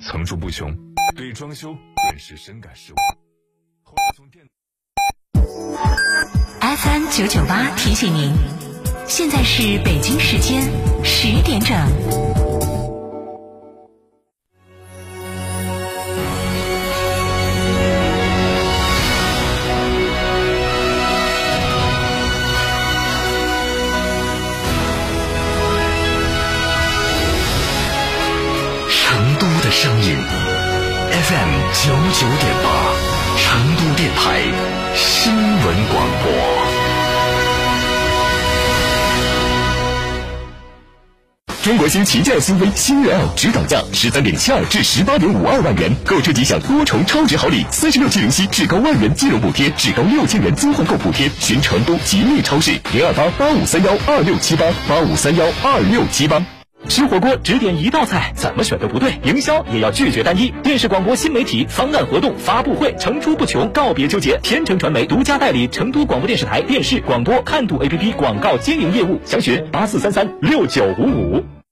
层出不穷，对装修顿时深感失望。后来从电 FM 九九八提醒您，现在是北京时间十点整。中国新旗舰 SUV 新悦 L 指导价十三点七二至十八点五二万元，购车即享多重超值好礼，三十六期零息，至高万元金融补贴，至高六千元租换购补贴。寻成都吉利超市零二八八五三幺二六七八八五三幺二六七八。吃火锅只点一道菜，怎么选都不对。营销也要拒绝单一。电视广播新媒体方案活动发布会层出不穷，告别纠结。天成传媒独家代理成都广播电视台电视广播看度 APP 广告经营业务，详询八四三三六九五五。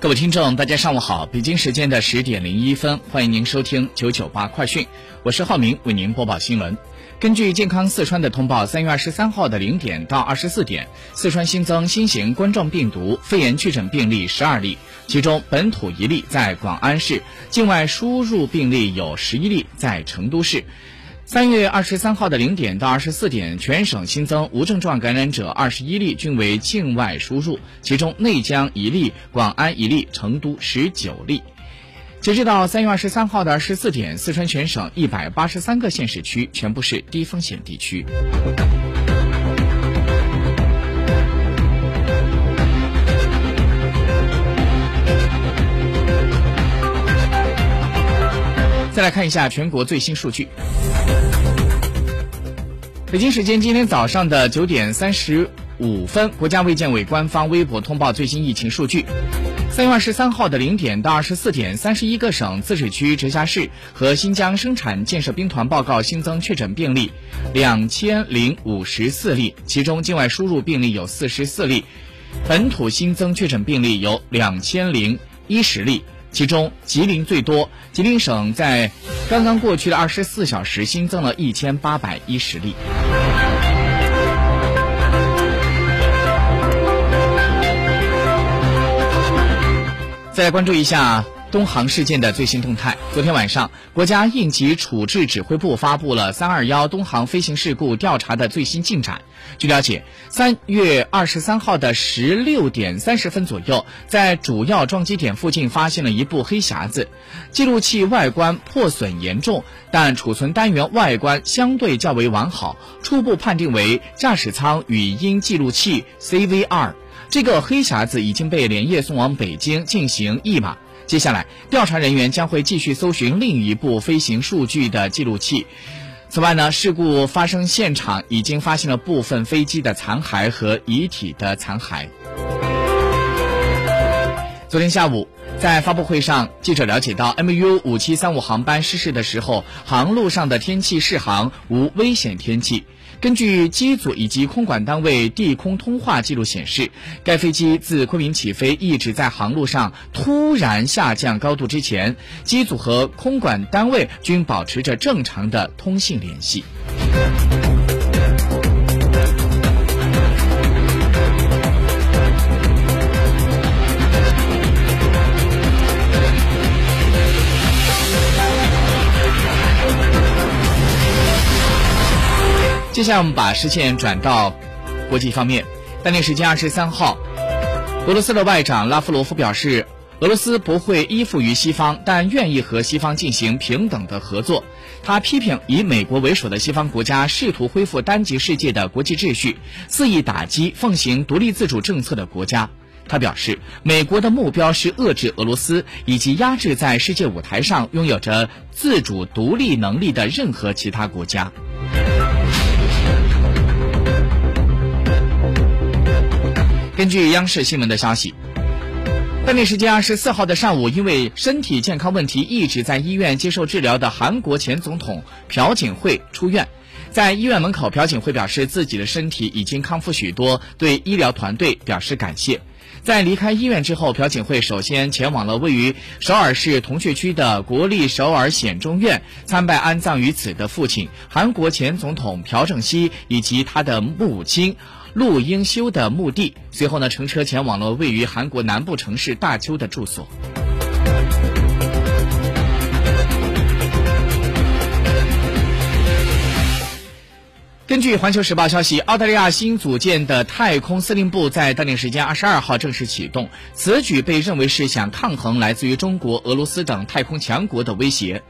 各位听众，大家上午好！北京时间的十点零一分，欢迎您收听九九八快讯，我是浩明，为您播报新闻。根据健康四川的通报，三月二十三号的零点到二十四点，四川新增新型冠状病毒肺炎确诊病例十二例，其中本土一例在广安市，境外输入病例有十一例在成都市。三月二十三号的零点到二十四点，全省新增无症状感染者二十一例，均为境外输入，其中内江一例，广安一例，成都十九例。截止到三月二十三号的二十四点，四川全省一百八十三个县市区全部是低风险地区。再来看一下全国最新数据。北京时间今天早上的九点三十五分，国家卫健委官方微博通报最新疫情数据。三月二十三号的零点到二十四点，三十一个省、自治区、直辖市和新疆生产建设兵团报告新增确诊病例两千零五十四例，其中境外输入病例有四十四例，本土新增确诊病例有两千零一十例。其中，吉林最多，吉林省在刚刚过去的二十四小时新增了一千八百一十例。再来关注一下东航事件的最新动态。昨天晚上，国家应急处置指挥部发布了“三二幺”东航飞行事故调查的最新进展。据了解，三月二十三号的十六点三十分左右，在主要撞击点附近发现了一部黑匣子，记录器外观破损严重，但储存单元外观相对较为完好，初步判定为驾驶舱语音记录器 CVR。这个黑匣子已经被连夜送往北京进行译码。接下来，调查人员将会继续搜寻另一部飞行数据的记录器。此外呢，事故发生现场已经发现了部分飞机的残骸和遗体的残骸。昨天下午，在发布会上，记者了解到，MU 五七三五航班失事的时候，航路上的天气适航，无危险天气。根据机组以及空管单位地空通话记录显示，该飞机自昆明起飞，一直在航路上突然下降高度之前，机组和空管单位均保持着正常的通信联系。接下来我们把视线转到国际方面。当地时间二十三号，俄罗斯的外长拉夫罗夫表示，俄罗斯不会依附于西方，但愿意和西方进行平等的合作。他批评以美国为首的西方国家试图恢复单极世界的国际秩序，肆意打击奉行独立自主政策的国家。他表示，美国的目标是遏制俄罗斯以及压制在世界舞台上拥有着自主独立能力的任何其他国家。根据央视新闻的消息。当地时间二十四号的上午，因为身体健康问题一直在医院接受治疗的韩国前总统朴槿惠出院，在医院门口，朴槿惠表示自己的身体已经康复许多，对医疗团队表示感谢。在离开医院之后，朴槿惠首先前往了位于首尔市铜雀区的国立首尔显忠院，参拜安葬于此的父亲韩国前总统朴正熙以及他的母亲。陆英修的墓地，随后呢，乘车前往了位于韩国南部城市大邱的住所。根据《环球时报》消息，澳大利亚新组建的太空司令部在当地时间二十二号正式启动，此举被认为是想抗衡来自于中国、俄罗斯等太空强国的威胁。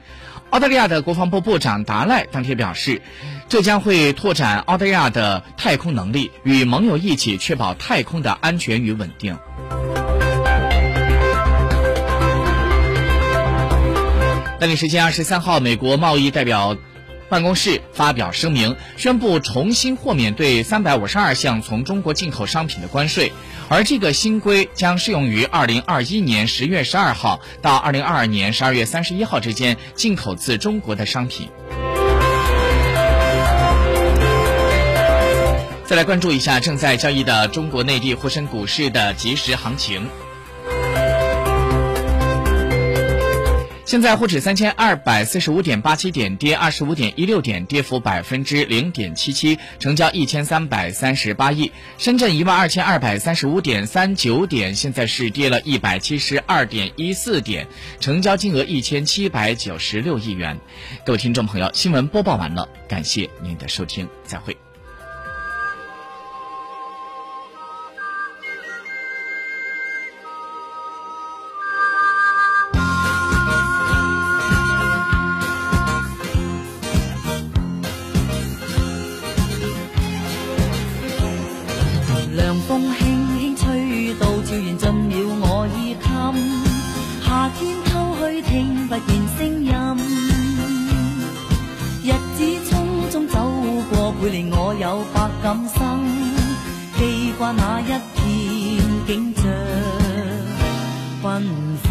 澳大利亚的国防部部长达赖当天表示，这将会拓展澳大利亚的太空能力，与盟友一起确保太空的安全与稳定。当地时间二十三号，美国贸易代表。办公室发表声明，宣布重新豁免对三百五十二项从中国进口商品的关税，而这个新规将适用于二零二一年十月十二号到二零二二年十二月三十一号之间进口自中国的商品。再来关注一下正在交易的中国内地沪深股市的即时行情。现在沪指三千二百四十五点八七点，跌二十五点一六点，跌幅百分之零点七七，成交一千三百三十八亿。深圳一万二千二百三十五点三九点，现在是跌了一百七十二点一四点，成交金额一千七百九十六亿元。各位听众朋友，新闻播报完了，感谢您的收听，再会。令我有百感生记挂那一片景象缤纷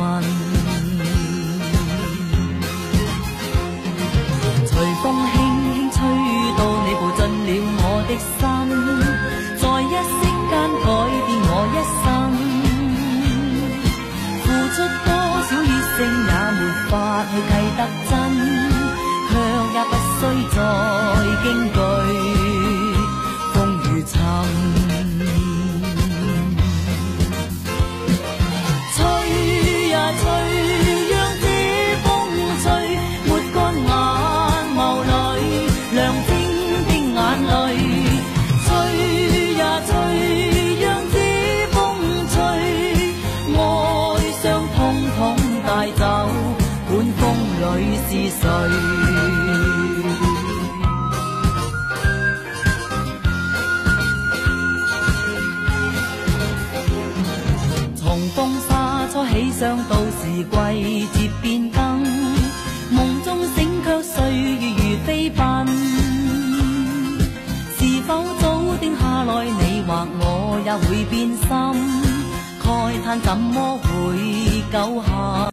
随风轻轻吹到你步进了我的心在一息间改变我一生。付出多少热诚也没法去计得真。岁从风沙初起想到是季节变更梦中醒却岁月如飞奔。是否早定下来你或我也会变心？慨叹怎么会久合